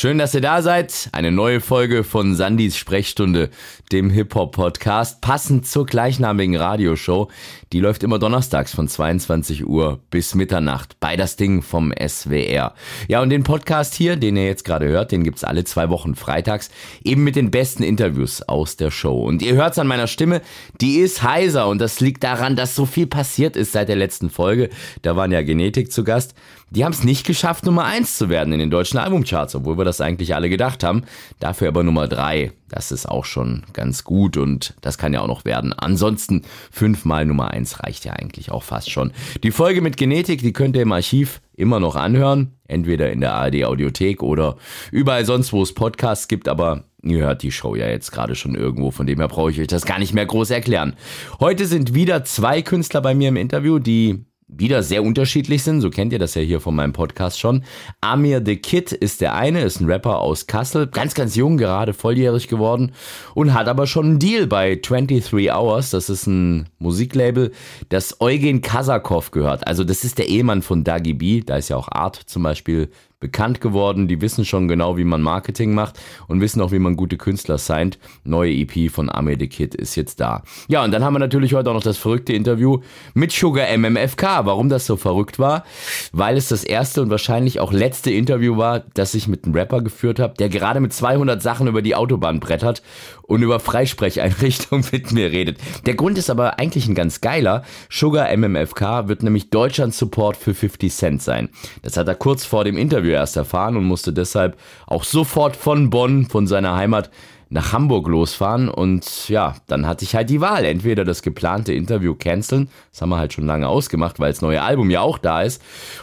Schön, dass ihr da seid. Eine neue Folge von Sandys Sprechstunde, dem Hip-Hop-Podcast, passend zur gleichnamigen Radioshow. Die läuft immer donnerstags von 22 Uhr bis Mitternacht bei das Ding vom SWR. Ja, und den Podcast hier, den ihr jetzt gerade hört, den gibt's alle zwei Wochen freitags, eben mit den besten Interviews aus der Show. Und ihr hört's an meiner Stimme, die ist heiser und das liegt daran, dass so viel passiert ist seit der letzten Folge. Da waren ja Genetik zu Gast. Die haben es nicht geschafft, Nummer eins zu werden in den deutschen Albumcharts, obwohl wir das eigentlich alle gedacht haben. Dafür aber Nummer drei. Das ist auch schon ganz gut und das kann ja auch noch werden. Ansonsten fünfmal Nummer eins reicht ja eigentlich auch fast schon. Die Folge mit Genetik, die könnt ihr im Archiv immer noch anhören. Entweder in der ARD Audiothek oder überall sonst, wo es Podcasts gibt, aber Ihr hört die Show ja jetzt gerade schon irgendwo, von dem her brauche ich euch das gar nicht mehr groß erklären. Heute sind wieder zwei Künstler bei mir im Interview, die wieder sehr unterschiedlich sind. So kennt ihr das ja hier von meinem Podcast schon. Amir the Kid ist der eine, ist ein Rapper aus Kassel, ganz, ganz jung, gerade volljährig geworden und hat aber schon einen Deal bei 23 Hours. Das ist ein Musiklabel, das Eugen Kasakov gehört. Also das ist der Ehemann von Dagi B. Da ist ja auch Art zum Beispiel bekannt geworden, die wissen schon genau, wie man Marketing macht und wissen auch, wie man gute Künstler signed. Neue EP von Amir the Kid ist jetzt da. Ja, und dann haben wir natürlich heute auch noch das verrückte Interview mit Sugar MMFK. Warum das so verrückt war? Weil es das erste und wahrscheinlich auch letzte Interview war, das ich mit einem Rapper geführt habe, der gerade mit 200 Sachen über die Autobahn brettert und über Freisprecheinrichtungen mit mir redet. Der Grund ist aber eigentlich ein ganz geiler. Sugar MMFK wird nämlich Deutschlands Support für 50 Cent sein. Das hat er kurz vor dem Interview erst erfahren und musste deshalb auch sofort von Bonn, von seiner Heimat, nach Hamburg losfahren und ja, dann hatte ich halt die Wahl, entweder das geplante Interview canceln, das haben wir halt schon lange ausgemacht, weil das neue Album ja auch da ist,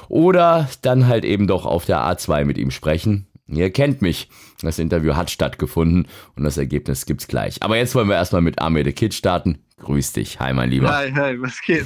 oder dann halt eben doch auf der A2 mit ihm sprechen. Ihr kennt mich. Das Interview hat stattgefunden und das Ergebnis gibt's gleich. Aber jetzt wollen wir erstmal mit Arme the Kid starten. Grüß dich, hi mein Lieber. Hi, hi, was geht?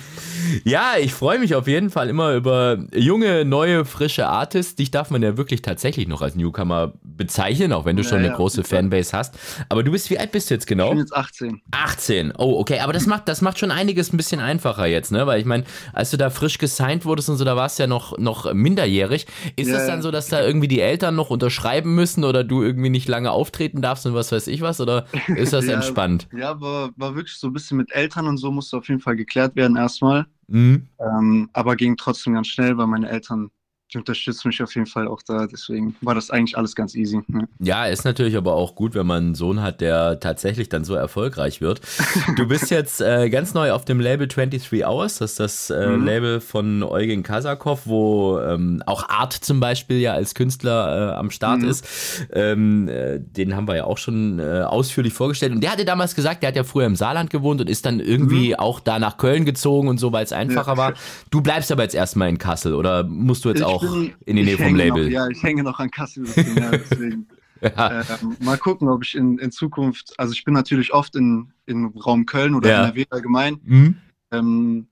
Ja, ich freue mich auf jeden Fall immer über junge, neue, frische Artists. Dich darf man ja wirklich tatsächlich noch als Newcomer bezeichnen, auch wenn du ja, schon eine ja, große Fanbase hast. Aber du bist, wie alt bist du jetzt genau? Ich bin jetzt 18. 18, oh, okay, aber das macht, das macht schon einiges ein bisschen einfacher jetzt, ne? Weil ich meine, als du da frisch gesigned wurdest und so, da warst du ja noch, noch minderjährig. Ist es ja, dann so, dass da irgendwie die Eltern noch unterschreiben müssen oder du irgendwie nicht lange auftreten darfst und was weiß ich was? Oder ist das entspannt? Ja, war, war wirklich so ein bisschen mit Eltern und so musste auf jeden Fall geklärt werden erstmal. Mhm. Ähm, aber ging trotzdem ganz schnell, weil meine Eltern die unterstützt mich auf jeden Fall auch da. Deswegen war das eigentlich alles ganz easy. Ne? Ja, ist natürlich aber auch gut, wenn man einen Sohn hat, der tatsächlich dann so erfolgreich wird. Du bist jetzt äh, ganz neu auf dem Label 23 Hours. Das ist das äh, mhm. Label von Eugen Kasakov, wo ähm, auch Art zum Beispiel ja als Künstler äh, am Start mhm. ist. Ähm, äh, den haben wir ja auch schon äh, ausführlich vorgestellt. Und der hatte damals gesagt, der hat ja früher im Saarland gewohnt und ist dann irgendwie mhm. auch da nach Köln gezogen und so, weil es einfacher ja. war. Du bleibst aber jetzt erstmal in Kassel oder musst du jetzt ich auch bin, in die Nähe vom Label. Noch, ja, ich hänge noch an Kassel, ja, deswegen. ja. ähm, mal gucken, ob ich in, in Zukunft, also ich bin natürlich oft in, in Raum Köln oder ja. NRW allgemein. Mhm. Ähm,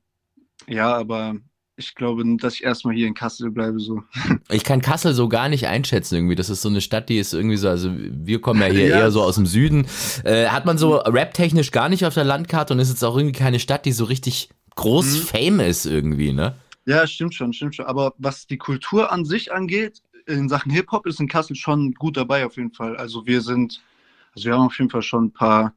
ja, aber ich glaube, dass ich erstmal hier in Kassel bleibe. So. Ich kann Kassel so gar nicht einschätzen irgendwie. Das ist so eine Stadt, die ist irgendwie so, also wir kommen ja hier ja. eher so aus dem Süden. Äh, hat man so rap-technisch gar nicht auf der Landkarte und ist jetzt auch irgendwie keine Stadt, die so richtig groß mhm. Fame ist irgendwie, ne? Ja, stimmt schon, stimmt schon. Aber was die Kultur an sich angeht, in Sachen Hip-Hop ist in Kassel schon gut dabei auf jeden Fall. Also wir sind, also wir haben auf jeden Fall schon ein paar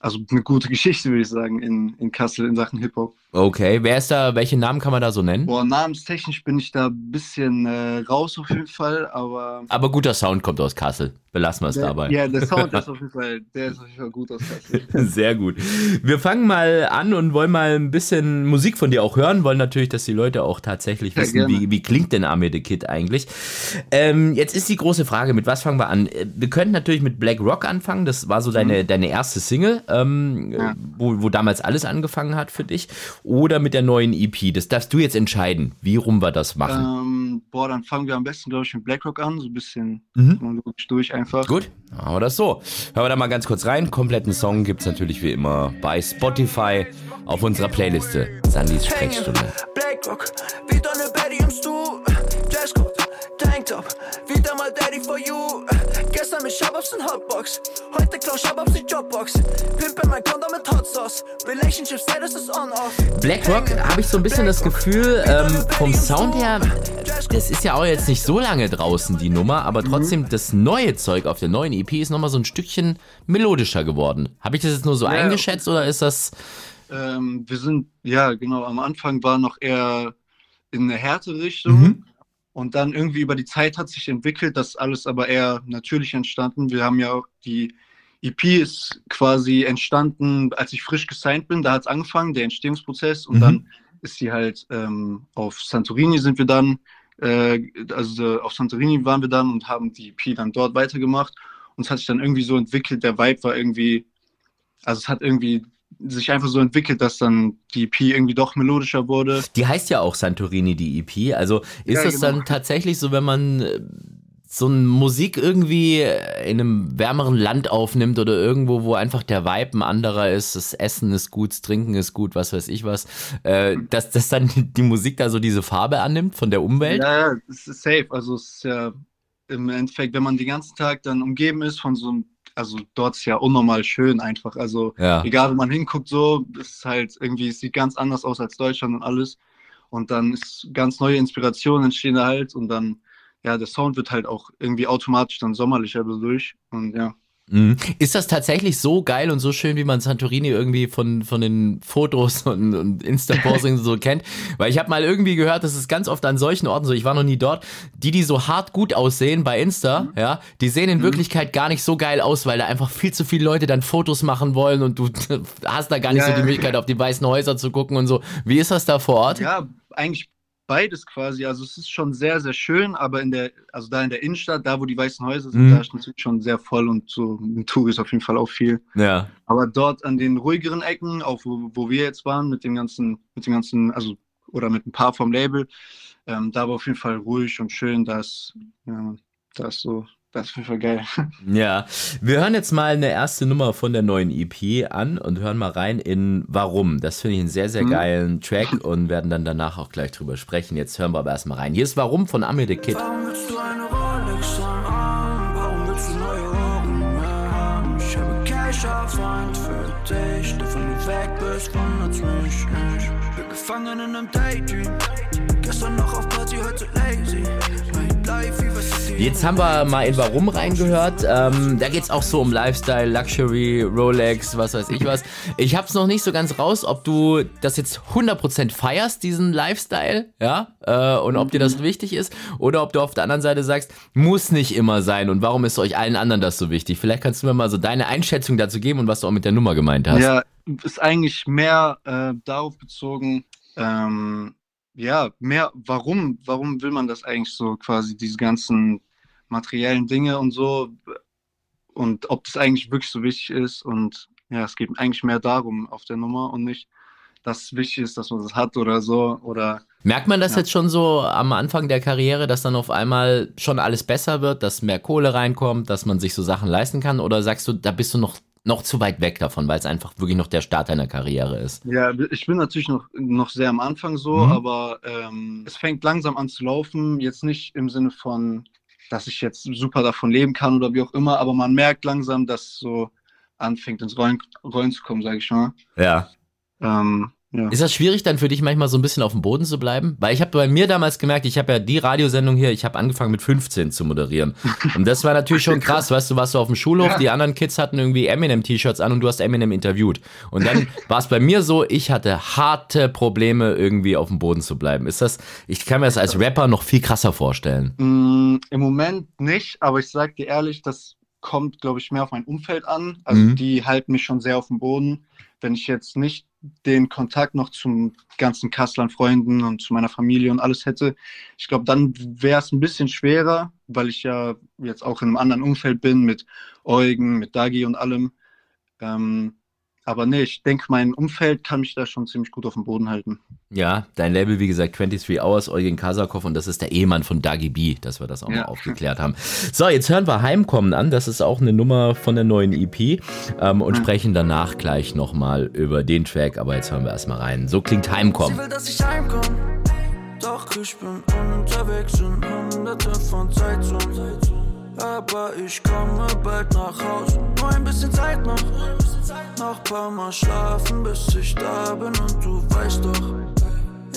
also eine gute Geschichte, würde ich sagen, in, in Kassel in Sachen Hip-Hop. Okay, wer ist da, welche Namen kann man da so nennen? Boah, namenstechnisch bin ich da ein bisschen äh, raus auf jeden Fall, aber. Aber guter Sound kommt aus Kassel. Belassen wir es dabei. Ja, der Sound ist auf jeden Fall, der ist auf jeden Fall gut aus Kassel. Sehr gut. Wir fangen mal an und wollen mal ein bisschen Musik von dir auch hören, wollen natürlich, dass die Leute auch tatsächlich ja, wissen, wie, wie klingt denn Amir the Kid eigentlich. Ähm, jetzt ist die große Frage, mit was fangen wir an? Wir könnten natürlich mit Black Rock anfangen, das war so deine, mhm. deine erste Single ähm, ja. wo, wo damals alles angefangen hat für dich, oder mit der neuen EP? Das darfst du jetzt entscheiden, wie rum wir das machen. Ähm, boah, dann fangen wir am besten, glaube ich, mit BlackRock an, so ein bisschen mhm. durch einfach. Gut, machen wir das so. Hören wir da mal ganz kurz rein. Kompletten Song gibt es natürlich wie immer bei Spotify auf unserer Playliste. Sandys Sprechstunde. BlackRock, wieder eine Betty im Stuhl. Jazzcode, Tanktop, wieder mal Daddy for you. Gestern mit Shababs und Hotbox. Heute klau Shababs die Jobbox. Pimpe mein Konto mit Hot Sauce. Relationship Status ist on-off. Blackrock habe ich so ein bisschen das Gefühl, ähm, vom Sound her, das ist ja auch jetzt nicht so lange draußen, die Nummer, aber mhm. trotzdem mhm. das neue Zeug auf der neuen EP ist nochmal so ein Stückchen melodischer geworden. Habe ich das jetzt nur so ja, eingeschätzt oder ist das. Ähm, wir sind, ja, genau, am Anfang war noch eher in eine härte Richtung. Mhm. Und dann irgendwie über die Zeit hat sich entwickelt, das alles aber eher natürlich entstanden. Wir haben ja auch die EP ist quasi entstanden, als ich frisch gesigned bin. Da hat es angefangen, der Entstehungsprozess. Und mhm. dann ist sie halt ähm, auf Santorini sind wir dann, äh, also auf Santorini waren wir dann und haben die EP dann dort weitergemacht. Und es hat sich dann irgendwie so entwickelt, der Vibe war irgendwie, also es hat irgendwie sich einfach so entwickelt, dass dann die EP irgendwie doch melodischer wurde. Die heißt ja auch Santorini, die EP. Also ist ja, das genau. dann tatsächlich so, wenn man äh, so eine Musik irgendwie in einem wärmeren Land aufnimmt oder irgendwo, wo einfach der Vibe ein anderer ist, das Essen ist gut, das Trinken ist gut, was weiß ich was, äh, dass, dass dann die Musik da so diese Farbe annimmt von der Umwelt? Ja, ja, das ist safe. Also es ist ja im Endeffekt, wenn man den ganzen Tag dann umgeben ist von so einem also dort ist ja unnormal schön einfach. Also ja. egal, wo man hinguckt, so, es ist halt irgendwie, es sieht ganz anders aus als Deutschland und alles. Und dann ist ganz neue Inspiration entstehen halt und dann, ja, der Sound wird halt auch irgendwie automatisch dann sommerlicher dadurch. Und ja. Mhm. Ist das tatsächlich so geil und so schön, wie man Santorini irgendwie von, von den Fotos und, und Insta-Posting so kennt? Weil ich habe mal irgendwie gehört, dass es ganz oft an solchen Orten so, ich war noch nie dort, die, die so hart gut aussehen bei Insta, mhm. ja, die sehen in mhm. Wirklichkeit gar nicht so geil aus, weil da einfach viel zu viele Leute dann Fotos machen wollen und du hast da gar nicht ja, so die Möglichkeit, auf die weißen Häuser zu gucken und so. Wie ist das da vor Ort? Ja, eigentlich beides quasi. Also es ist schon sehr, sehr schön, aber in der, also da in der Innenstadt, da wo die weißen Häuser sind, mhm. da ist natürlich schon sehr voll und so ein Tour ist auf jeden Fall auch viel. Ja. Aber dort an den ruhigeren Ecken, auch wo, wo wir jetzt waren, mit dem ganzen, mit dem ganzen, also oder mit ein paar vom Label, ähm, da war auf jeden Fall ruhig und schön, da ist, ja, da ist so das ist voll geil. Ja, wir hören jetzt mal eine erste Nummer von der neuen EP an und hören mal rein in Warum. Das finde ich einen sehr, sehr mhm. geilen Track und werden dann danach auch gleich drüber sprechen. Jetzt hören wir aber erstmal rein. Hier ist Warum von Amir the Kid. Warum willst du eine Rolex an? Warum willst du neue Ohren haben? Ich habe Cash auf Hand für dich. Davon du weg bist, wundert's mich nicht. Bin gefangen in einem Daydream. Gestern noch auf Party, heute lazy. Jetzt haben wir mal in Warum reingehört. Ähm, da geht es auch so um Lifestyle, Luxury, Rolex, was weiß ich was. Ich habe es noch nicht so ganz raus, ob du das jetzt 100% feierst, diesen Lifestyle, ja, äh, und ob dir das wichtig ist, oder ob du auf der anderen Seite sagst, muss nicht immer sein und warum ist euch allen anderen das so wichtig? Vielleicht kannst du mir mal so deine Einschätzung dazu geben und was du auch mit der Nummer gemeint hast. Ja, ist eigentlich mehr äh, darauf bezogen, ähm, ja, mehr, warum, warum will man das eigentlich so quasi, diese ganzen materiellen Dinge und so und ob das eigentlich wirklich so wichtig ist und ja, es geht eigentlich mehr darum auf der Nummer und nicht, dass es wichtig ist, dass man das hat oder so oder Merkt man das ja. jetzt schon so am Anfang der Karriere, dass dann auf einmal schon alles besser wird, dass mehr Kohle reinkommt, dass man sich so Sachen leisten kann? Oder sagst du, da bist du noch noch zu weit weg davon, weil es einfach wirklich noch der Start deiner Karriere ist. Ja, ich bin natürlich noch, noch sehr am Anfang so, mhm. aber ähm, es fängt langsam an zu laufen. Jetzt nicht im Sinne von, dass ich jetzt super davon leben kann oder wie auch immer, aber man merkt langsam, dass so anfängt ins Rollen, Rollen zu kommen, sage ich mal. Ja. Ähm, ja. Ist das schwierig dann für dich manchmal so ein bisschen auf dem Boden zu bleiben? Weil ich habe bei mir damals gemerkt, ich habe ja die Radiosendung hier, ich habe angefangen mit 15 zu moderieren. Und das war natürlich schon krass, weißt du, warst du auf dem Schulhof, ja. die anderen Kids hatten irgendwie Eminem-T-Shirts an und du hast Eminem interviewt. Und dann war es bei mir so, ich hatte harte Probleme, irgendwie auf dem Boden zu bleiben. Ist das, ich kann mir das als Rapper noch viel krasser vorstellen. Mm, Im Moment nicht, aber ich sag dir ehrlich, das kommt, glaube ich, mehr auf mein Umfeld an. Also mhm. die halten mich schon sehr auf dem Boden. Wenn ich jetzt nicht den Kontakt noch zum ganzen Kasseln Freunden und zu meiner Familie und alles hätte, ich glaube, dann wäre es ein bisschen schwerer, weil ich ja jetzt auch in einem anderen Umfeld bin mit Eugen, mit Dagi und allem. Ähm, aber nee, ich denke, mein Umfeld kann mich da schon ziemlich gut auf dem Boden halten. Ja, dein Label, wie gesagt, 23 Hours, Eugen Kasakov und das ist der Ehemann von Dagi B, dass wir das auch ja. mal aufgeklärt haben. So, jetzt hören wir Heimkommen an. Das ist auch eine Nummer von der neuen EP ähm, und mhm. sprechen danach gleich nochmal über den Track. Aber jetzt hören wir erstmal rein. So klingt Heimkommen. Sie will, dass ich heimkomme, doch ich bin unterwegs in hunderte von Zeitzonen. Aber ich komme bald nach Haus. Nur ein bisschen Zeit noch, noch paar Mal schlafen, bis ich da bin und du weißt doch,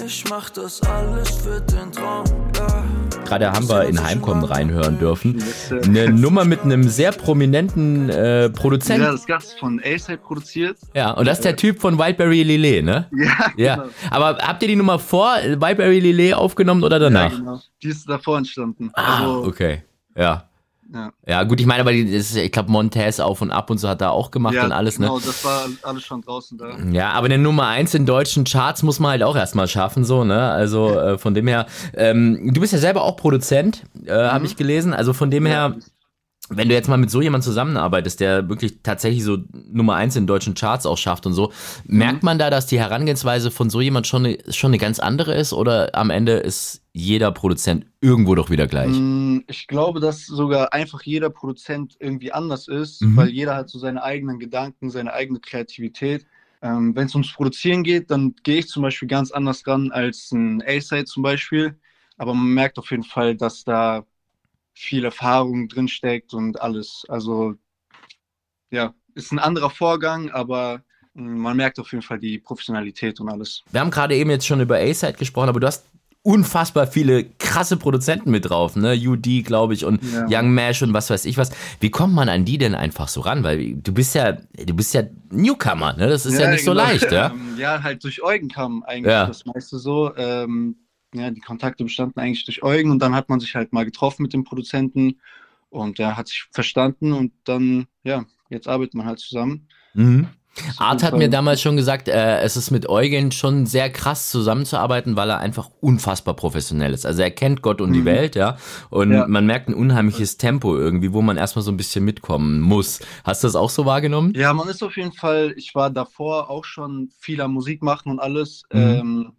ich mach das alles für den Traum, ja. Gerade haben wir in Heimkommen reinhören dürfen. Eine Nummer mit einem sehr prominenten äh, Produzenten. Ja, das Gast von A-Side produziert. Ja, und das ist der Typ von Wildberry Lillet, ne? Ja, ja. Genau. Aber habt ihr die Nummer vor Wildberry Lillet aufgenommen oder danach? Ja, genau. Die ist davor entstanden. Ah, also, okay. Ja. Ja. ja, gut, ich meine, aber die, ist, ich glaube, Montez auf und ab und so hat da auch gemacht ja, und alles, genau, ne? Genau, das war alles schon draußen da. Ja, aber eine Nummer 1 in deutschen Charts muss man halt auch erstmal schaffen, so, ne? Also äh, von dem her, ähm, du bist ja selber auch Produzent, äh, mhm. habe ich gelesen. Also von dem her, wenn du jetzt mal mit so jemand zusammenarbeitest, der wirklich tatsächlich so Nummer eins in deutschen Charts auch schafft und so, mhm. merkt man da, dass die Herangehensweise von so jemand schon eine, schon eine ganz andere ist oder am Ende ist jeder Produzent irgendwo doch wieder gleich? Mm, ich glaube, dass sogar einfach jeder Produzent irgendwie anders ist, mhm. weil jeder hat so seine eigenen Gedanken, seine eigene Kreativität. Ähm, Wenn es ums Produzieren geht, dann gehe ich zum Beispiel ganz anders ran als ein A-Side zum Beispiel. Aber man merkt auf jeden Fall, dass da viel Erfahrung drinsteckt und alles. Also ja, ist ein anderer Vorgang, aber hm, man merkt auf jeden Fall die Professionalität und alles. Wir haben gerade eben jetzt schon über A-Side gesprochen, aber du hast unfassbar viele krasse Produzenten mit drauf, ne? UD, glaube ich, und ja. Young Mash und was weiß ich was. Wie kommt man an die denn einfach so ran? Weil du bist ja, du bist ja Newcomer, ne? Das ist ja, ja nicht genau. so leicht, ja? ja, halt durch Eugen kam eigentlich ja. das meiste so. Ähm, ja, die Kontakte bestanden eigentlich durch Eugen und dann hat man sich halt mal getroffen mit dem Produzenten und der hat sich verstanden und dann, ja, jetzt arbeitet man halt zusammen. Mhm. Art hat mir damals schon gesagt, äh, es ist mit Eugen schon sehr krass zusammenzuarbeiten, weil er einfach unfassbar professionell ist. Also er kennt Gott und mhm. die Welt, ja. Und ja. man merkt ein unheimliches Tempo irgendwie, wo man erstmal so ein bisschen mitkommen muss. Hast du das auch so wahrgenommen? Ja, man ist auf jeden Fall, ich war davor auch schon viel am Musik machen und alles. Mhm. Ähm,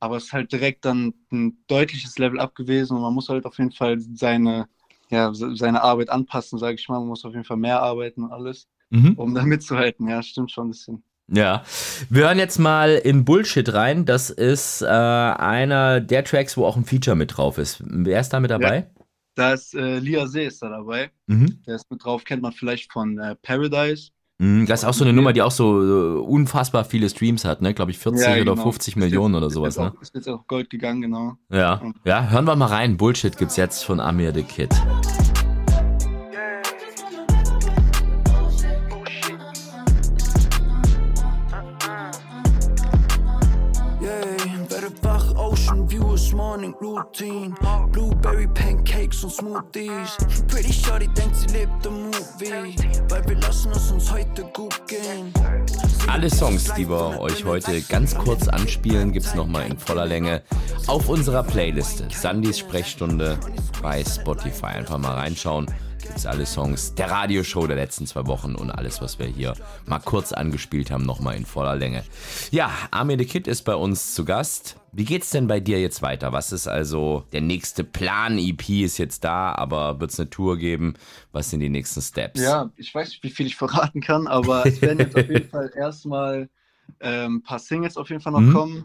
aber es ist halt direkt dann ein deutliches Level up gewesen und man muss halt auf jeden Fall seine, ja, seine Arbeit anpassen, sage ich mal. Man muss auf jeden Fall mehr arbeiten und alles, mhm. um da mitzuhalten. Ja, stimmt schon ein bisschen. Ja, wir hören jetzt mal in Bullshit rein. Das ist äh, einer der Tracks, wo auch ein Feature mit drauf ist. Wer ist da mit dabei? Ja, da ist äh, Lia See ist da dabei. Mhm. Der ist mit drauf, kennt man vielleicht von äh, Paradise. Mhm, das ist auch so eine Nummer, die auch so unfassbar viele Streams hat, ne? Glaube ich 40 ja, genau. oder 50 Millionen jetzt, oder sowas, ne? Ist jetzt auch Gold gegangen, genau. Ja. Ja, hören wir mal rein. Bullshit gibt's jetzt von Amir the Kid. Routine. Blueberry pancakes und Smoothies. Pretty Shorty denkt, sie lebt im Movie. Weil wir lassen es uns heute gut gehen. Alle Songs, die wir euch heute ganz kurz anspielen, gibt's nochmal in voller Länge auf unserer Playliste. Sandys Sprechstunde bei Spotify. Einfach mal reinschauen gibt's alle Songs der Radioshow der letzten zwei Wochen und alles, was wir hier mal kurz angespielt haben, nochmal in voller Länge. Ja, Armin the Kid ist bei uns zu Gast. Wie geht's denn bei dir jetzt weiter? Was ist also der nächste Plan? EP ist jetzt da, aber wird es eine Tour geben? Was sind die nächsten Steps? Ja, ich weiß nicht, wie viel ich verraten kann, aber es werden jetzt auf jeden Fall erstmal ähm, ein paar Singles auf jeden Fall noch mhm. kommen.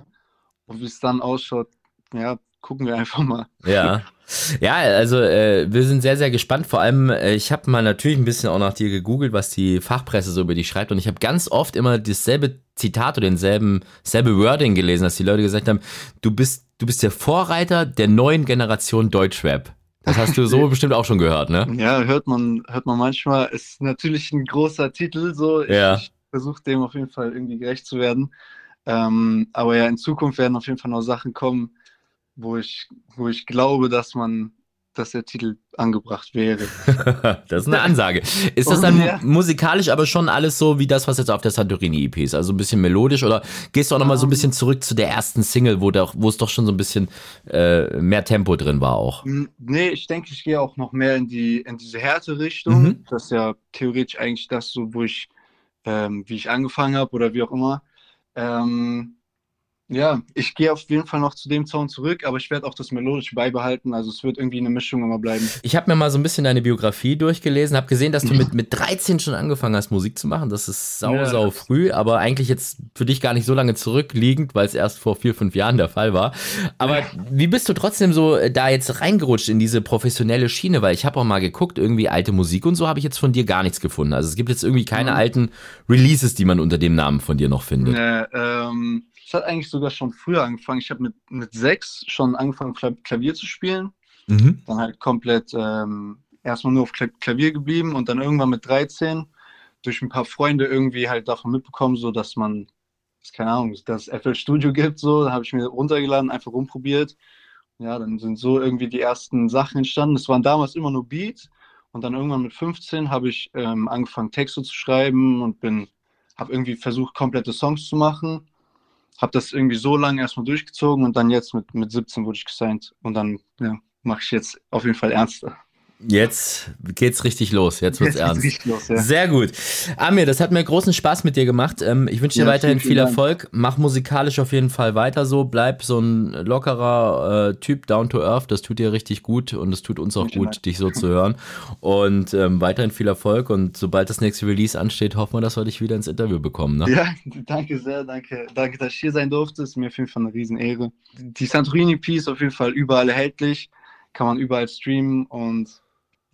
Und wie es dann ausschaut, ja, gucken wir einfach mal. Ja. Ja, also äh, wir sind sehr, sehr gespannt. Vor allem, äh, ich habe mal natürlich ein bisschen auch nach dir gegoogelt, was die Fachpresse so über dich schreibt. Und ich habe ganz oft immer dasselbe Zitat oder denselben selbe Wording gelesen, dass die Leute gesagt haben, du bist, du bist der Vorreiter der neuen Generation Deutschrap. Das hast du so bestimmt auch schon gehört, ne? Ja, hört man, hört man manchmal. Ist natürlich ein großer Titel, so. Ja. Ich, ich versuche dem auf jeden Fall irgendwie gerecht zu werden. Ähm, aber ja, in Zukunft werden auf jeden Fall noch Sachen kommen, wo ich, wo ich glaube, dass man, dass der Titel angebracht wäre. das ist eine Ansage. Ist das dann ja. musikalisch aber schon alles so wie das, was jetzt auf der Santorini EP ist? Also ein bisschen melodisch oder gehst du auch nochmal so ein bisschen zurück zu der ersten Single, wo, doch, wo es doch schon so ein bisschen äh, mehr Tempo drin war auch? Nee, ich denke, ich gehe auch noch mehr in die in diese Härte-Richtung. Mhm. Das ist ja theoretisch eigentlich das so, wo ich, ähm, wie ich angefangen habe oder wie auch immer. Ähm, Ja, ich gehe auf jeden Fall noch zu dem Sound zurück, aber ich werde auch das Melodische beibehalten. Also es wird irgendwie eine Mischung immer bleiben. Ich habe mir mal so ein bisschen deine Biografie durchgelesen, habe gesehen, dass du mit, mit 13 schon angefangen hast, Musik zu machen. Das ist sau, ja, sau früh, aber eigentlich jetzt für dich gar nicht so lange zurückliegend, weil es erst vor vier, fünf Jahren der Fall war. Aber wie bist du trotzdem so äh, da jetzt reingerutscht in diese professionelle Schiene? Weil ich habe auch mal geguckt, irgendwie alte Musik und so habe ich jetzt von dir gar nichts gefunden. Also es gibt jetzt irgendwie keine mhm. alten Releases, die man unter dem Namen von dir noch findet. Nee, ähm es hat eigentlich sogar schon früher angefangen. Ich habe mit, mit sechs schon angefangen, Klavier zu spielen. Mhm. Dann halt komplett ähm, erstmal nur auf Klavier geblieben und dann irgendwann mit 13 durch ein paar Freunde irgendwie halt davon mitbekommen, so dass man, das, keine Ahnung, dass FL Studio gibt, so, da habe ich mir runtergeladen, einfach rumprobiert. Ja, dann sind so irgendwie die ersten Sachen entstanden. Es waren damals immer nur Beats und dann irgendwann mit 15 habe ich ähm, angefangen, Texte zu schreiben und bin, habe irgendwie versucht, komplette Songs zu machen habe das irgendwie so lange erstmal durchgezogen und dann jetzt mit, mit 17 wurde ich gesigned und dann ja, mache ich jetzt auf jeden Fall ernster. Jetzt geht's richtig los. Jetzt wird's Jetzt ernst. Los, ja. Sehr gut. Amir, das hat mir großen Spaß mit dir gemacht. Ähm, ich wünsche dir ja, weiterhin viel Erfolg. Mach musikalisch auf jeden Fall weiter so. Bleib so ein lockerer äh, Typ, down to earth. Das tut dir richtig gut und es tut uns auch gut, Dank. dich so zu hören. Und ähm, weiterhin viel Erfolg. Und sobald das nächste Release ansteht, hoffen wir, dass wir dich wieder ins Interview bekommen. Ne? Ja, danke sehr. Danke, danke, dass ich hier sein durfte. Ist mir auf jeden Fall eine Riesenehre. Die Santorini-Piece auf jeden Fall überall erhältlich. Kann man überall streamen und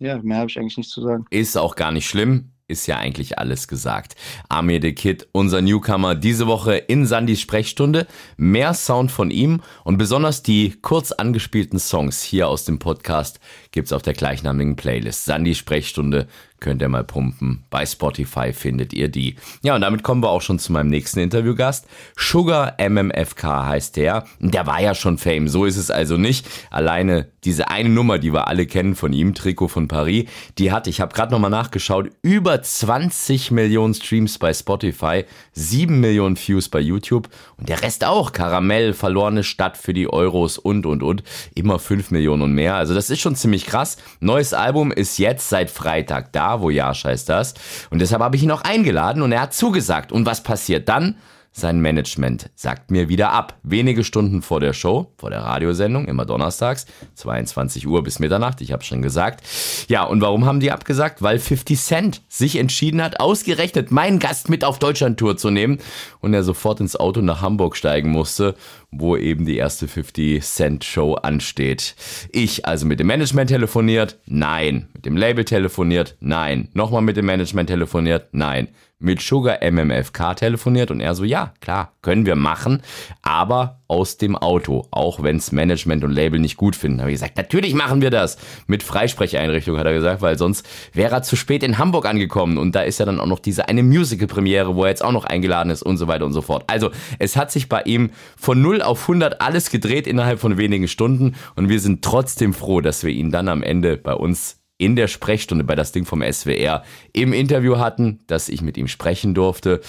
ja, mehr habe ich eigentlich nicht zu sagen. Ist auch gar nicht schlimm ist ja eigentlich alles gesagt. Amir the Kid, unser Newcomer, diese Woche in Sandys Sprechstunde. Mehr Sound von ihm und besonders die kurz angespielten Songs hier aus dem Podcast gibt's auf der gleichnamigen Playlist. Sandy Sprechstunde könnt ihr mal pumpen. Bei Spotify findet ihr die. Ja, und damit kommen wir auch schon zu meinem nächsten Interviewgast. Sugar MMFK heißt der. Der war ja schon Fame, so ist es also nicht. Alleine diese eine Nummer, die wir alle kennen von ihm, Trikot von Paris, die hat, ich habe gerade nochmal nachgeschaut, über 20 Millionen Streams bei Spotify, 7 Millionen Views bei YouTube und der Rest auch. Karamell, verlorene Stadt für die Euros und, und, und. Immer 5 Millionen und mehr. Also das ist schon ziemlich krass. Neues Album ist jetzt seit Freitag da. Voyage heißt das. Und deshalb habe ich ihn auch eingeladen und er hat zugesagt. Und was passiert dann? Sein Management sagt mir wieder ab. Wenige Stunden vor der Show, vor der Radiosendung, immer donnerstags, 22 Uhr bis Mitternacht, ich habe schon gesagt. Ja, und warum haben die abgesagt? Weil 50 Cent sich entschieden hat, ausgerechnet meinen Gast mit auf Deutschland-Tour zu nehmen und er sofort ins Auto nach Hamburg steigen musste, wo eben die erste 50 Cent Show ansteht. Ich also mit dem Management telefoniert? Nein. Mit dem Label telefoniert? Nein. Nochmal mit dem Management telefoniert? Nein mit Sugar MMFK telefoniert und er so, ja, klar, können wir machen, aber aus dem Auto, auch wenns Management und Label nicht gut finden. Habe ich gesagt, natürlich machen wir das. Mit Freisprecheinrichtung hat er gesagt, weil sonst wäre er zu spät in Hamburg angekommen und da ist ja dann auch noch diese eine Musical-Premiere, wo er jetzt auch noch eingeladen ist und so weiter und so fort. Also, es hat sich bei ihm von 0 auf 100 alles gedreht innerhalb von wenigen Stunden und wir sind trotzdem froh, dass wir ihn dann am Ende bei uns in der Sprechstunde bei das Ding vom SWR im Interview hatten, dass ich mit ihm sprechen durfte.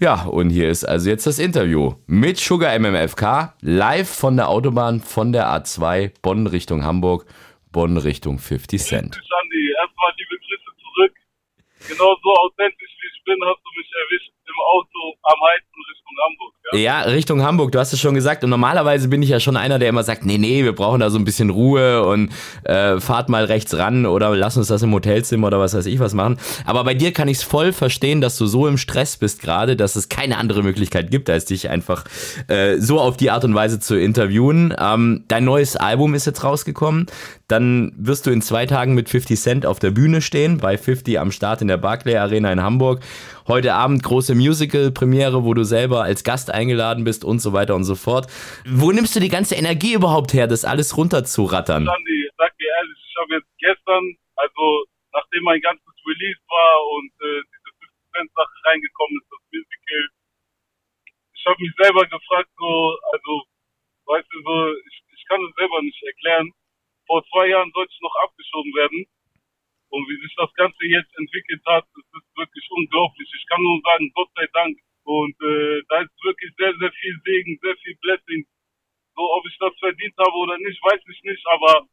Ja, und hier ist also jetzt das Interview mit Sugar MMFK live von der Autobahn von der A2 Bonn Richtung Hamburg, Bonn Richtung 50 Cent. Andi, erstmal liebe Grüße zurück. Genauso authentisch wie ich bin, hast du mich erwischt im Auto am Hamburg. Ja? ja, Richtung Hamburg, du hast es schon gesagt. Und normalerweise bin ich ja schon einer, der immer sagt, nee, nee, wir brauchen da so ein bisschen Ruhe und äh, fahrt mal rechts ran oder lass uns das im Hotelzimmer oder was weiß ich was machen. Aber bei dir kann ich es voll verstehen, dass du so im Stress bist gerade, dass es keine andere Möglichkeit gibt, als dich einfach äh, so auf die Art und Weise zu interviewen. Ähm, dein neues Album ist jetzt rausgekommen. Dann wirst du in zwei Tagen mit 50 Cent auf der Bühne stehen, bei 50 am Start in der Barclay Arena in Hamburg. Heute Abend große Musical-Premiere, wo du selber als Gast eingeladen bist und so weiter und so fort. Wo nimmst du die ganze Energie überhaupt her, das alles runterzurattern? Sandy, sag dir ehrlich, ich habe jetzt gestern, also nachdem mein ganzes Release war und äh, diese 50 Sache reingekommen ist, das Musical, ich habe mich selber gefragt, so, also, weißt du, so, ich, ich kann es selber nicht erklären. Vor zwei Jahren sollte ich noch abgeschoben werden. Und wie sich das Ganze jetzt entwickelt hat, das ist wirklich unglaublich. Ich kann nur sagen, Gott sei Dank. Und äh, da ist wirklich sehr, sehr viel Segen, sehr viel Blessing. So, ob ich das verdient habe oder nicht, weiß ich nicht, aber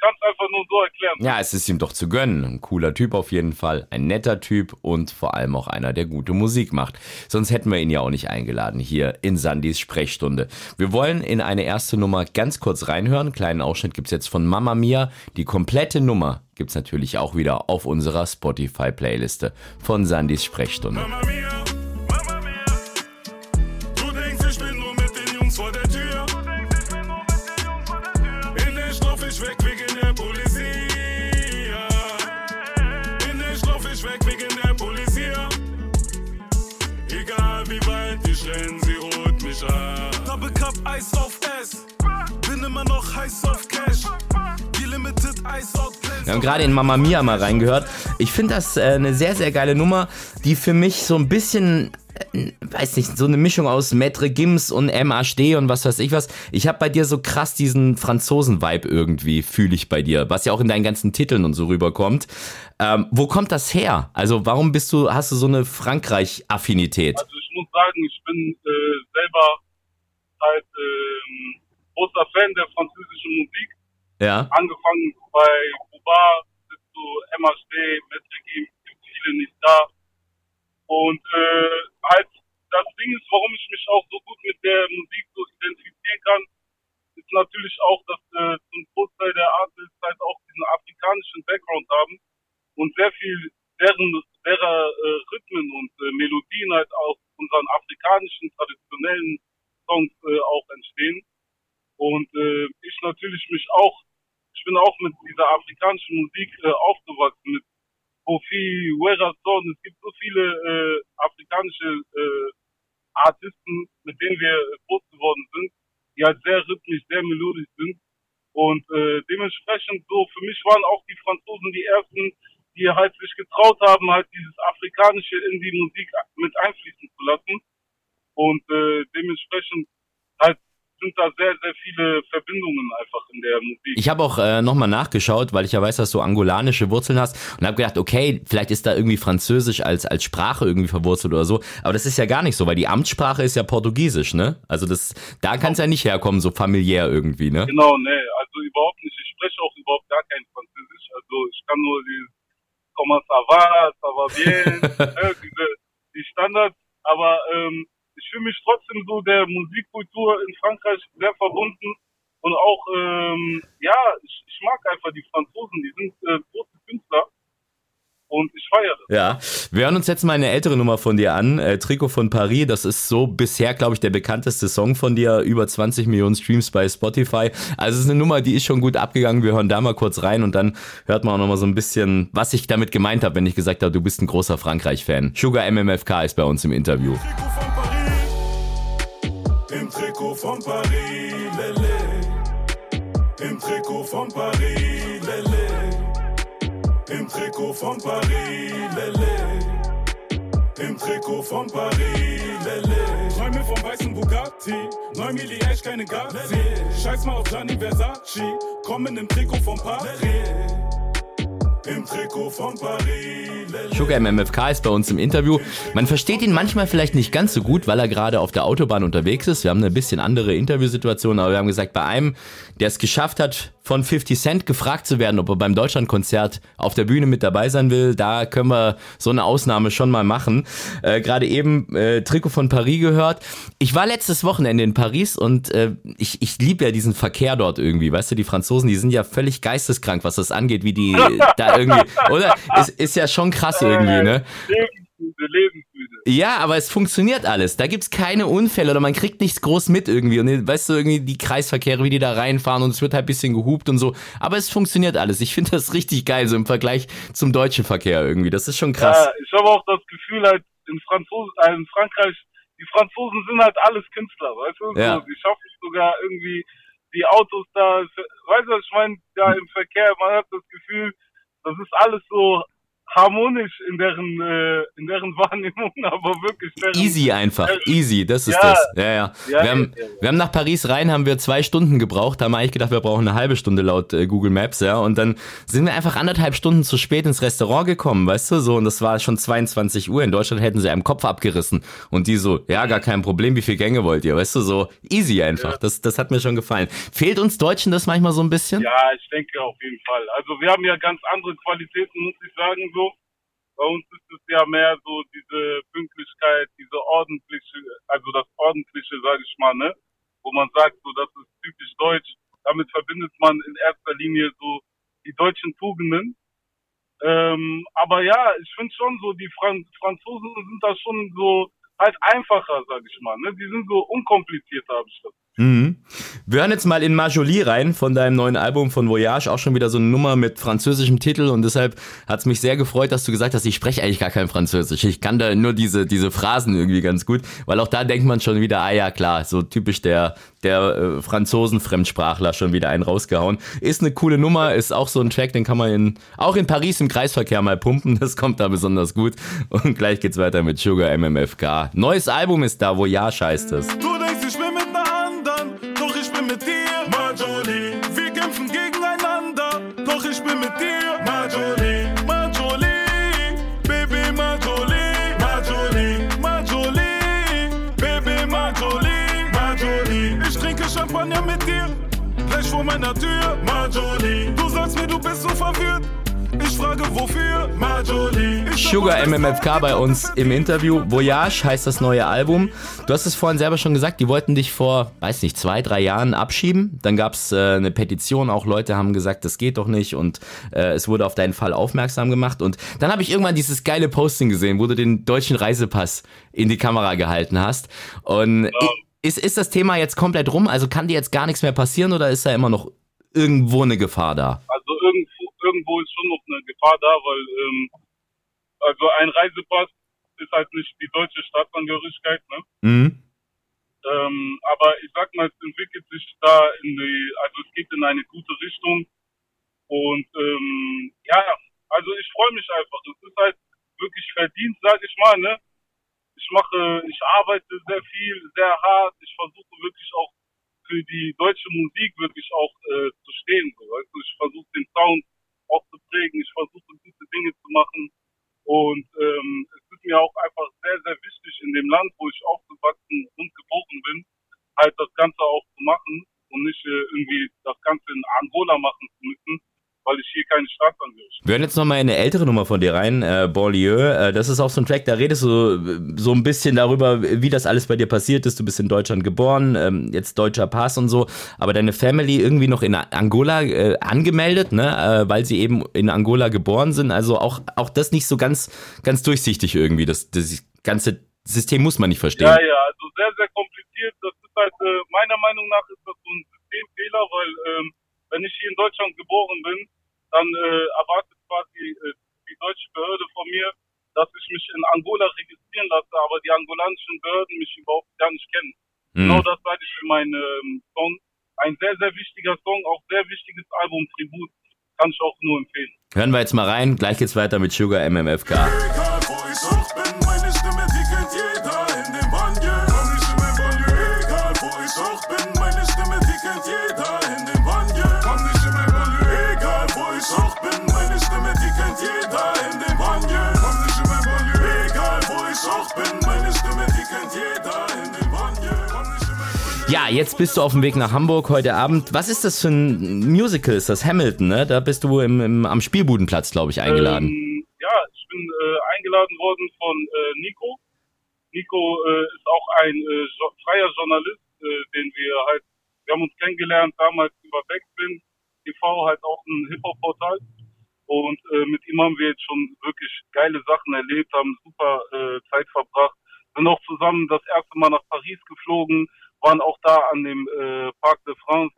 kann es einfach nur so erklären. Ja, es ist ihm doch zu gönnen. Ein cooler Typ auf jeden Fall, ein netter Typ und vor allem auch einer, der gute Musik macht. Sonst hätten wir ihn ja auch nicht eingeladen hier in Sandys Sprechstunde. Wir wollen in eine erste Nummer ganz kurz reinhören. kleinen Ausschnitt gibt's jetzt von Mama Mia. Die komplette Nummer gibt's natürlich auch wieder auf unserer Spotify-Playliste von Sandys Sprechstunde. Mama Mia. Eis auf S. Bin immer noch heiß auf Cash. Wir haben gerade in Mamma Mia mal reingehört. Ich finde das äh, eine sehr, sehr geile Nummer, die für mich so ein bisschen äh, weiß nicht, so eine Mischung aus Maître Gims und MHD und was weiß ich was. Ich habe bei dir so krass diesen Franzosen-Vibe irgendwie, fühle ich bei dir, was ja auch in deinen ganzen Titeln und so rüberkommt. Ähm, wo kommt das her? Also warum bist du, hast du so eine Frankreich-Affinität? Also ich muss sagen, ich bin äh, selber halt ähm, großer Fan der französischen Musik. Ja. Angefangen bei Buba bis zu MHD, gibt viele nicht da. Und äh, halt das Ding ist, warum ich mich auch so gut mit der Musik so identifizieren kann, ist natürlich auch, dass äh, zum Großteil der Artists halt auch diesen afrikanischen Background haben und sehr viel deren, derer äh, Rhythmen und äh, Melodien halt aus unseren afrikanischen traditionellen Songs äh, auch entstehen. Und äh, ich natürlich mich auch, ich bin auch mit dieser afrikanischen Musik äh, aufgewachsen, mit Kofi, Wera Son, es gibt so viele äh, afrikanische äh, Artisten, mit denen wir groß geworden sind, die halt sehr rhythmisch, sehr melodisch sind. Und äh, dementsprechend so, für mich waren auch die Franzosen die ersten, die halt sich getraut haben, halt dieses Afrikanische in die Musik mit einfließen zu lassen. Und äh, dementsprechend halt sind da sehr, sehr viele Verbindungen einfach in der Musik. Ich habe auch äh, nochmal nachgeschaut, weil ich ja weiß, dass du angolanische Wurzeln hast und habe gedacht, okay, vielleicht ist da irgendwie Französisch als, als Sprache irgendwie verwurzelt oder so. Aber das ist ja gar nicht so, weil die Amtssprache ist ja Portugiesisch, ne? Also das, da kann es ja nicht herkommen, so familiär irgendwie, ne? Genau, ne, also überhaupt nicht. Ich spreche auch überhaupt gar kein Französisch. Also ich kann nur die Comment ça va, ça va bien, ne, diese, die Standards, aber ähm, ich fühle mich trotzdem so der Musikkultur in Frankreich sehr verbunden und auch, ähm, ja, ich, ich mag einfach die Franzosen, die sind äh, große Künstler und ich feiere. Ja, wir hören uns jetzt mal eine ältere Nummer von dir an, äh, Trikot von Paris. Das ist so bisher, glaube ich, der bekannteste Song von dir. Über 20 Millionen Streams bei Spotify. Also es ist eine Nummer, die ist schon gut abgegangen. Wir hören da mal kurz rein und dann hört man auch noch mal so ein bisschen, was ich damit gemeint habe, wenn ich gesagt habe, du bist ein großer Frankreich-Fan. Sugar MMFK ist bei uns im Interview. Trikot von Trikot von Paris, lele. Im Trikot von Paris, lele. Im Trikot von Paris, lele. Im Trikot von Paris, lele. Träume vom weißen Bugatti, 9 Milli echt keine Gazi. Scheiß mal auf Gianni Versace, kommen im Trikot von Paris. Im Trikot von Paris. Sugar MMFK ist bei uns im Interview. Man versteht ihn manchmal vielleicht nicht ganz so gut, weil er gerade auf der Autobahn unterwegs ist. Wir haben eine bisschen andere Interviewsituation, aber wir haben gesagt, bei einem, der es geschafft hat, von 50 Cent gefragt zu werden, ob er beim Deutschlandkonzert auf der Bühne mit dabei sein will, da können wir so eine Ausnahme schon mal machen. Äh, Gerade eben äh, Trikot von Paris gehört. Ich war letztes Wochenende in Paris und äh, ich, ich liebe ja diesen Verkehr dort irgendwie. Weißt du, die Franzosen, die sind ja völlig geisteskrank, was das angeht, wie die da irgendwie, oder? Ist, ist ja schon krass irgendwie, ne? Lebensmüde. Ja, aber es funktioniert alles. Da gibt's keine Unfälle oder man kriegt nichts groß mit irgendwie. Und weißt du, irgendwie die Kreisverkehre, wie die da reinfahren und es wird halt ein bisschen gehupt und so. Aber es funktioniert alles. Ich finde das richtig geil, so im Vergleich zum deutschen Verkehr irgendwie. Das ist schon krass. Ja, ich habe auch das Gefühl halt in, Franzos äh, in Frankreich, die Franzosen sind halt alles Künstler, weißt du? Ja. So, die schaffen sogar irgendwie die Autos da, weißt du, was ich meine, da im Verkehr, man hat das Gefühl, das ist alles so harmonisch in deren, äh, in deren Wahrnehmung, aber wirklich. Deren, easy einfach, deren, easy, das ist ja, das. Ja, ja. ja wir, haben, ja, wir haben nach Paris rein, haben wir zwei Stunden gebraucht, haben eigentlich gedacht, wir brauchen eine halbe Stunde laut äh, Google Maps, ja, und dann sind wir einfach anderthalb Stunden zu spät ins Restaurant gekommen, weißt du, so, und das war schon 22 Uhr. In Deutschland hätten sie einem Kopf abgerissen und die so, ja, gar kein Problem, wie viel Gänge wollt ihr, weißt du, so easy einfach. Das, das hat mir schon gefallen. Fehlt uns Deutschen das manchmal so ein bisschen? Ja, ich denke auf jeden Fall. Also wir haben ja ganz andere Qualitäten, muss ich sagen, so. Bei uns ist es ja mehr so diese Pünktlichkeit, diese ordentliche, also das ordentliche, sage ich mal, ne? Wo man sagt, so das ist typisch deutsch. Damit verbindet man in erster Linie so die deutschen Tugenden. Ähm, aber ja, ich finde schon so, die Fran Franzosen sind da schon so halt einfacher, sag ich mal. Ne? Die sind so unkomplizierter, habe ich das. Mhm. Wir hören jetzt mal in Marjolie rein von deinem neuen Album von Voyage, auch schon wieder so eine Nummer mit französischem Titel und deshalb hat es mich sehr gefreut, dass du gesagt hast, ich spreche eigentlich gar kein Französisch. Ich kann da nur diese, diese Phrasen irgendwie ganz gut, weil auch da denkt man schon wieder, ah ja klar, so typisch der, der äh, Franzosen-Fremdsprachler schon wieder einen rausgehauen. Ist eine coole Nummer, ist auch so ein Track, den kann man in, auch in Paris im Kreisverkehr mal pumpen, das kommt da besonders gut. Und gleich geht's weiter mit Sugar MMFK. Neues Album ist da, Voyage heißt es. Meiner Tür, Marjorie. Du sagst mir, du bist so verwirrt. Ich frage wofür, Marjorie. Sugar MMFK bei uns im Interview. Voyage heißt das neue Album. Du hast es vorhin selber schon gesagt, die wollten dich vor, weiß nicht, zwei, drei Jahren abschieben. Dann gab es äh, eine Petition, auch Leute haben gesagt, das geht doch nicht und äh, es wurde auf deinen Fall aufmerksam gemacht. Und dann habe ich irgendwann dieses geile Posting gesehen, wo du den deutschen Reisepass in die Kamera gehalten hast. Und ja. Ist, ist das Thema jetzt komplett rum? Also kann dir jetzt gar nichts mehr passieren oder ist da immer noch irgendwo eine Gefahr da? Also irgendwo irgendwo ist schon noch eine Gefahr da, weil ähm, also ein Reisepass ist halt nicht die deutsche Staatsangehörigkeit, ne? Mhm. Ähm, aber ich sag mal, es entwickelt sich da in die, also es geht in eine gute Richtung. Und ähm, ja, also ich freue mich einfach. Es ist halt wirklich verdient, sag ich mal, ne? Ich mache, ich arbeite sehr viel, sehr hart. Ich versuche wirklich auch für die deutsche Musik wirklich auch äh, zu stehen. So. Also ich versuche den Sound auch zu prägen. Ich versuche gute Dinge zu machen. Und ähm, es ist mir auch einfach sehr, sehr wichtig in dem Land, wo ich aufgewachsen und geboren bin, halt das Ganze auch zu machen und nicht äh, irgendwie das Ganze in Angola machen zu müssen, weil ich hier keine Staatsangehörigkeit Wir hören jetzt nochmal eine ältere Nummer von dir rein, äh, Banlieue. Äh, das ist auch so ein Track, da redest du so ein bisschen darüber, wie das alles bei dir passiert ist. Du bist in Deutschland geboren, ähm, jetzt deutscher Pass und so, aber deine Family irgendwie noch in Angola äh, angemeldet, ne, äh, weil sie eben in Angola geboren sind. Also auch, auch das nicht so ganz, ganz durchsichtig irgendwie. Das, das ganze System muss man nicht verstehen. Ja, ja, also sehr, sehr kompliziert. Das ist halt, äh, meiner Meinung nach ist das so ein Systemfehler, weil ähm, wenn ich hier in Deutschland geboren bin, dann äh, erwartet quasi äh, die deutsche Behörde von mir, dass ich mich in Angola registrieren lasse, aber die angolanischen Behörden mich überhaupt gar nicht kennen. Mhm. Genau das sage ich für meinen ähm, Song. Ein sehr, sehr wichtiger Song, auch sehr wichtiges Album, Tribut. Kann ich auch nur empfehlen. Hören wir jetzt mal rein. Gleich geht's weiter mit Sugar MMFK. Egal, wo ich auch bin, jetzt bist du auf dem Weg nach Hamburg heute Abend. Was ist das für ein Musical? Ist das Hamilton, ne? Da bist du im, im am Spielbudenplatz, glaube ich, eingeladen. Ähm, ja, ich bin äh, eingeladen worden von äh, Nico. Nico äh, ist auch ein äh, jo freier Journalist, äh, den wir halt, wir haben uns kennengelernt damals über Backspin TV, halt auch ein Hip-Hop-Portal. Und äh, mit ihm haben wir jetzt schon wirklich geile Sachen erlebt, haben super äh, Zeit verbracht, sind auch zusammen das erste Mal nach Paris geflogen, waren auch da an dem äh, Parc de France,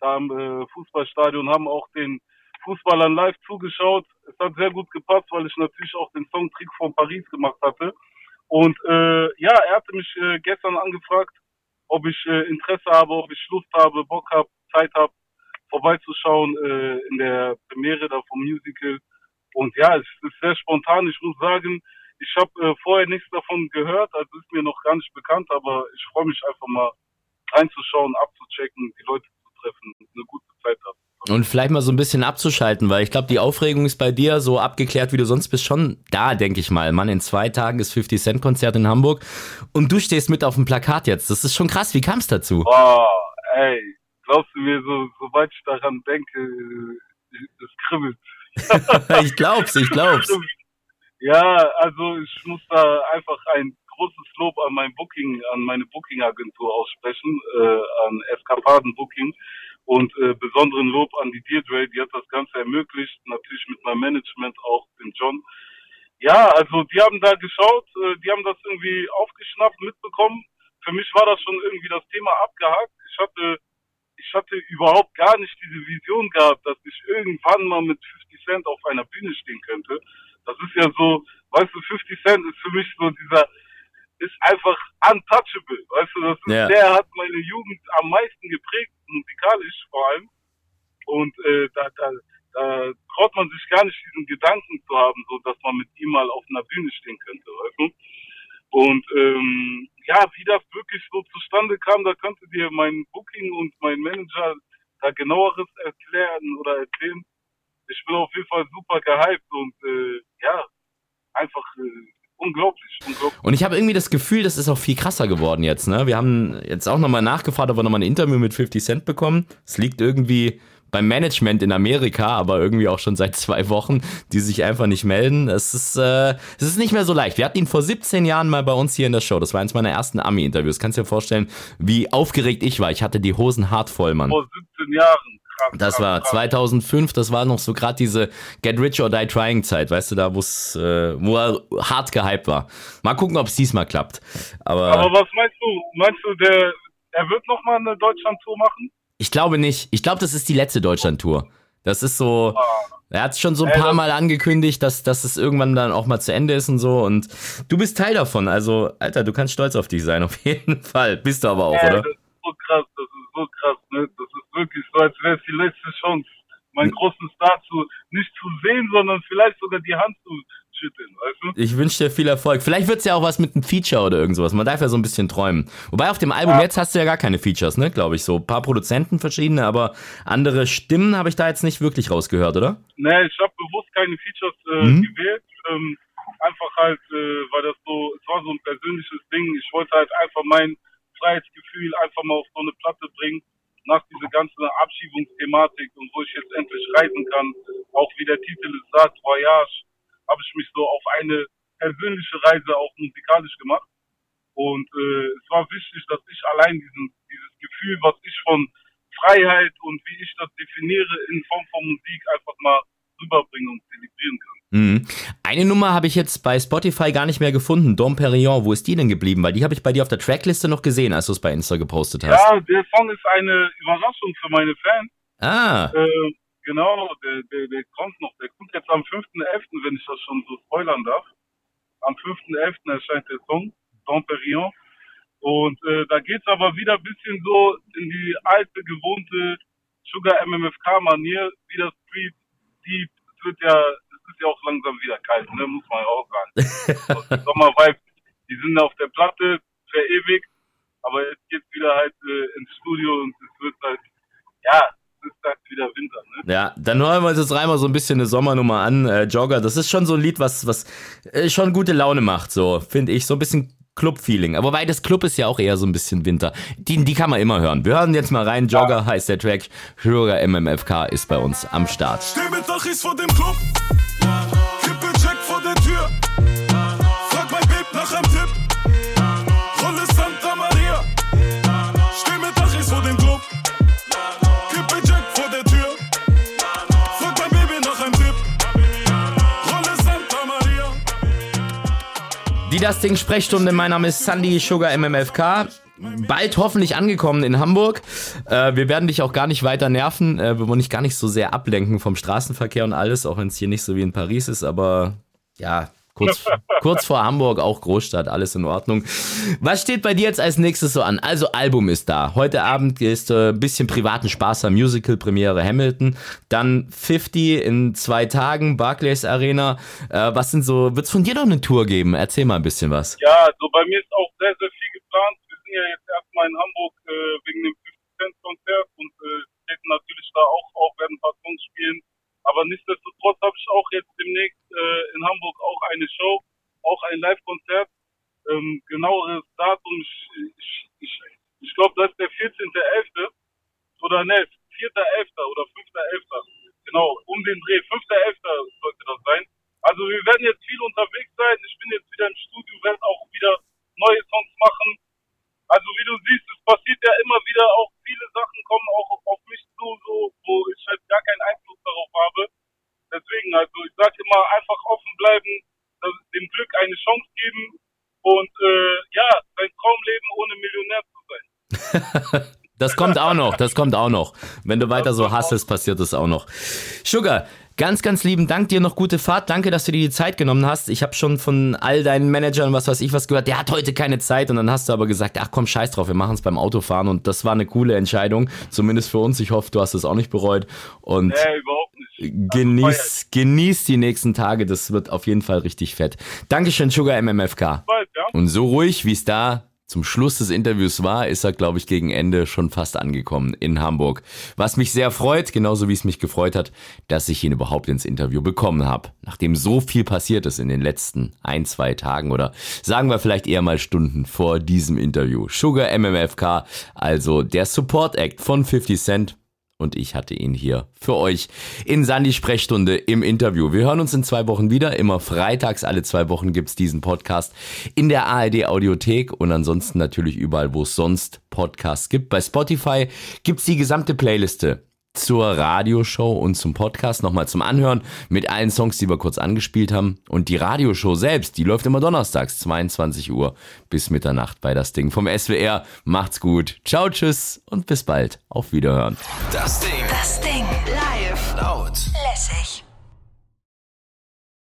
da am äh, Fußballstadion, haben auch den Fußballern live zugeschaut. Es hat sehr gut gepasst, weil ich natürlich auch den Song Trick von Paris gemacht hatte. Und äh, ja, er hatte mich äh, gestern angefragt, ob ich äh, Interesse habe, ob ich Lust habe, Bock habe, Zeit habe, vorbeizuschauen äh, in der Premiere da vom Musical. Und ja, es ist sehr spontan. Ich muss sagen, ich habe äh, vorher nichts davon gehört, also ist mir noch gar nicht bekannt, aber ich freue mich einfach mal reinzuschauen, abzuchecken, die Leute zu treffen, eine gute Zeit haben. Und vielleicht mal so ein bisschen abzuschalten, weil ich glaube, die Aufregung ist bei dir so abgeklärt, wie du sonst bist, schon da, denke ich mal. Mann, in zwei Tagen ist 50 Cent Konzert in Hamburg und du stehst mit auf dem Plakat jetzt. Das ist schon krass. Wie kam es dazu? Oh, ey, glaubst du mir, so, sobald ich daran denke, es kribbelt. ich glaub's, ich glaub's. Ja, also ich muss da einfach ein großes Lob an mein Booking, an meine Booking-Agentur aussprechen, äh, an Eskapaden Booking und äh, besonderen Lob an die Deirdre, die hat das Ganze ermöglicht, natürlich mit meinem Management auch, den John. Ja, also die haben da geschaut, äh, die haben das irgendwie aufgeschnappt, mitbekommen. Für mich war das schon irgendwie das Thema abgehakt. Ich hatte, ich hatte überhaupt gar nicht diese Vision gehabt, dass ich irgendwann mal mit 50 Cent auf einer Bühne stehen könnte. Das ist ja so, weißt du, 50 Cent ist für mich so dieser ist einfach untouchable. Weißt du, das ist, ja. der hat meine Jugend am meisten geprägt, musikalisch vor allem. Und äh, da, da, da traut man sich gar nicht, diesen Gedanken zu haben, so dass man mit ihm mal auf einer Bühne stehen könnte, weißt du? Und ähm, ja, wie das wirklich so zustande kam, da könnte dir mein Booking und mein Manager da genaueres erklären oder erzählen. Ich bin auf jeden Fall super gehypt und äh, ja, einfach äh, unglaublich, unglaublich. Und ich habe irgendwie das Gefühl, das ist auch viel krasser geworden jetzt. Ne? Wir haben jetzt auch nochmal nachgefragt, ob wir nochmal ein Interview mit 50 Cent bekommen. Es liegt irgendwie beim Management in Amerika, aber irgendwie auch schon seit zwei Wochen, die sich einfach nicht melden. Es ist, äh, es ist nicht mehr so leicht. Wir hatten ihn vor 17 Jahren mal bei uns hier in der Show. Das war eins meiner ersten Ami-Interviews. Kannst dir vorstellen, wie aufgeregt ich war. Ich hatte die Hosen hart voll, Mann. Vor 17 Jahren. Das war krass. 2005, das war noch so gerade diese Get Rich or Die Trying Zeit, weißt du, da wo's, äh, wo er hart gehypt war. Mal gucken, ob es diesmal klappt. Aber, Aber was meinst du? Meinst du, der, er wird nochmal eine Deutschland-Tour machen? Ich glaube nicht. Ich glaube, das ist die letzte Deutschland-Tour. Das ist so. Ah. Er hat es schon so ein paar Mal angekündigt, dass, dass es irgendwann dann auch mal zu Ende ist und so. Und du bist Teil davon. Also, Alter, du kannst stolz auf dich sein, auf jeden Fall. Bist du aber auch, oder? Das ist so krass, das so krass, ne? Das ist wirklich so, als wäre es die letzte Chance, meinen großen Star zu, nicht zu sehen, sondern vielleicht sogar die Hand zu schütteln, weißt du? Ich wünsche dir viel Erfolg. Vielleicht wird es ja auch was mit einem Feature oder irgend sowas. Man darf ja so ein bisschen träumen. Wobei auf dem Album ja. jetzt hast du ja gar keine Features, ne, glaube ich. So ein paar Produzenten verschiedene, aber andere Stimmen habe ich da jetzt nicht wirklich rausgehört, oder? Ne, ich habe bewusst keine Features äh, mhm. gewählt. Ähm, einfach halt, äh, weil das so, es war so ein persönliches Ding. Ich wollte halt einfach mein Freiheitsgefühl einfach mal auf so eine Platte bringen, nach dieser ganzen Abschiebungsthematik und wo ich jetzt endlich reisen kann, auch wie der Titel es sagt, Voyage, habe ich mich so auf eine persönliche Reise auch musikalisch gemacht. Und äh, es war wichtig, dass ich allein diesen, dieses Gefühl, was ich von Freiheit und wie ich das definiere in Form von Musik einfach mal rüberbringen und zelebrieren kann. Mhm. Eine Nummer habe ich jetzt bei Spotify gar nicht mehr gefunden. Dom Perignon, wo ist die denn geblieben? Weil die habe ich bei dir auf der Trackliste noch gesehen, als du es bei Insta gepostet hast. Ja, der Song ist eine Überraschung für meine Fans. Ah. Äh, genau, der, der, der kommt noch. Der kommt jetzt am 5.11., wenn ich das schon so spoilern darf. Am 5.11. erscheint der Song, Dom Perignon. Und äh, da es aber wieder ein bisschen so in die alte, gewohnte Sugar MMFK-Manier, wie das Street Deep. Es wird ja ist ja auch langsam wieder kalt, ne? muss man ja auch sagen. die Sommervibe, die sind auf der Platte verewigt, aber jetzt geht's wieder halt äh, ins Studio und es wird halt, ja, es ist halt wieder Winter, ne? Ja, dann hören wir uns jetzt einmal so ein bisschen eine Sommernummer an, äh, Jogger. Das ist schon so ein Lied, was, was äh, schon gute Laune macht, so, finde ich. So ein bisschen Club-Feeling. Aber weil das Club ist ja auch eher so ein bisschen Winter. Die, die kann man immer hören. Wir hören jetzt mal rein. Jogger ja. heißt der Track. Hörer MMFK ist bei uns am Start. Steh mit Dachis vor dem Club. Kippe check vor der Tür. Frag mein Babe nach einem Tipp. Rolle Santa Maria. Steh mit Dachis vor dem Club. Kippe check vor der Tür. Frag mein Baby nach einem Tipp. Rolle Santa Maria. Die Das Ding Sprechstunde. Mein Name ist Sandy Sugar MMFK bald hoffentlich angekommen in Hamburg. Äh, wir werden dich auch gar nicht weiter nerven. Äh, wir wollen dich gar nicht so sehr ablenken vom Straßenverkehr und alles, auch wenn es hier nicht so wie in Paris ist. Aber ja, Kurz, kurz vor Hamburg, auch Großstadt, alles in Ordnung. Was steht bei dir jetzt als nächstes so an? Also Album ist da. Heute Abend ist äh, ein bisschen privaten Spaß am Musical Premiere Hamilton. Dann 50 in zwei Tagen, Barclays Arena. Äh, was sind so, wird es von dir noch eine Tour geben? Erzähl mal ein bisschen was. Ja, also bei mir ist auch sehr, sehr viel geplant. Sind ja jetzt erstmal in Hamburg äh, wegen dem 50 Cent Konzert und äh, treten natürlich da auch auf, werden ein paar Songs spielen. Aber nichtsdestotrotz habe ich auch jetzt demnächst äh, in Hamburg auch eine Show, auch ein Live-Konzert. Ähm, genaueres Datum, ich, ich, ich, ich glaube, das ist der 14.11. oder ne, 4.11. oder 5.11. Genau, um den Dreh. 5.11. sollte das sein. Also wir werden jetzt viel unterwegs sein. Ich bin jetzt wieder im Studio, werde auch wieder neue Songs machen. Also wie du siehst, es passiert ja immer wieder auch viele Sachen kommen auch auf mich zu, so, wo ich halt gar keinen Einfluss darauf habe. Deswegen, also ich sage immer, einfach offen bleiben, dem Glück eine Chance geben und äh, ja, sein Traumleben ohne Millionär zu sein. Das kommt auch noch, das kommt auch noch. Wenn du weiter so hasselst, passiert das auch noch. Sugar, Ganz, ganz lieben Dank, dir noch gute Fahrt. Danke, dass du dir die Zeit genommen hast. Ich habe schon von all deinen Managern, was weiß ich, was gehört. Der hat heute keine Zeit. Und dann hast du aber gesagt, ach komm, scheiß drauf, wir machen es beim Autofahren. Und das war eine coole Entscheidung, zumindest für uns. Ich hoffe, du hast es auch nicht bereut. Und nee, überhaupt nicht. Genieß, genieß die nächsten Tage. Das wird auf jeden Fall richtig fett. Dankeschön, Sugar MMFK. Und so ruhig, wie es da zum Schluss des Interviews war, ist er, glaube ich, gegen Ende schon fast angekommen in Hamburg. Was mich sehr freut, genauso wie es mich gefreut hat, dass ich ihn überhaupt ins Interview bekommen habe. Nachdem so viel passiert ist in den letzten ein, zwei Tagen oder sagen wir vielleicht eher mal Stunden vor diesem Interview. Sugar MMFK, also der Support Act von 50 Cent, und ich hatte ihn hier für euch in Sandy Sprechstunde im Interview. Wir hören uns in zwei Wochen wieder. Immer freitags alle zwei Wochen gibt's diesen Podcast in der ARD Audiothek und ansonsten natürlich überall, wo es sonst Podcasts gibt. Bei Spotify gibt's die gesamte Playliste zur Radioshow und zum Podcast nochmal zum Anhören mit allen Songs, die wir kurz angespielt haben. Und die Radioshow selbst, die läuft immer donnerstags, 22 Uhr bis Mitternacht bei das Ding vom SWR. Macht's gut. Ciao, tschüss und bis bald. Auf Wiederhören. Das Ding. Das Ding.